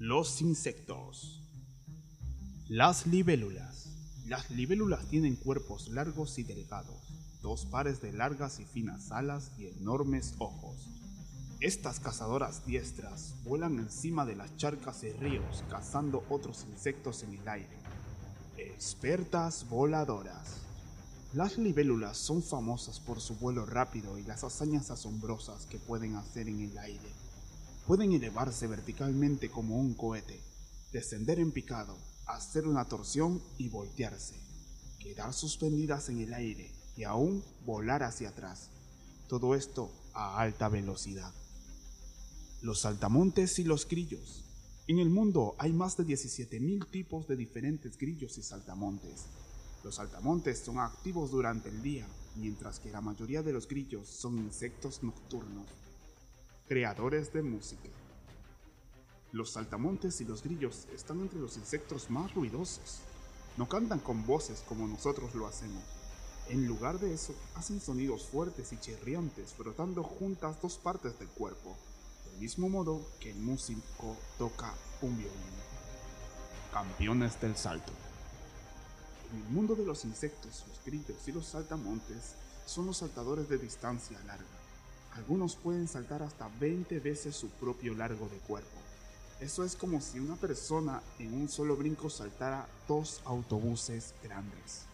Los insectos. Las libélulas. Las libélulas tienen cuerpos largos y delgados, dos pares de largas y finas alas y enormes ojos. Estas cazadoras diestras vuelan encima de las charcas y ríos cazando otros insectos en el aire. Expertas voladoras. Las libélulas son famosas por su vuelo rápido y las hazañas asombrosas que pueden hacer en el aire. Pueden elevarse verticalmente como un cohete, descender en picado, hacer una torsión y voltearse, quedar suspendidas en el aire y aún volar hacia atrás. Todo esto a alta velocidad. Los saltamontes y los grillos. En el mundo hay más de 17.000 tipos de diferentes grillos y saltamontes. Los saltamontes son activos durante el día, mientras que la mayoría de los grillos son insectos nocturnos creadores de música. Los saltamontes y los grillos están entre los insectos más ruidosos. No cantan con voces como nosotros lo hacemos. En lugar de eso, hacen sonidos fuertes y chirriantes frotando juntas dos partes del cuerpo, del mismo modo que el músico toca un violín. Campeones del salto. En el mundo de los insectos, los grillos y los saltamontes son los saltadores de distancia larga algunos pueden saltar hasta 20 veces su propio largo de cuerpo. Eso es como si una persona en un solo brinco saltara dos autobuses grandes.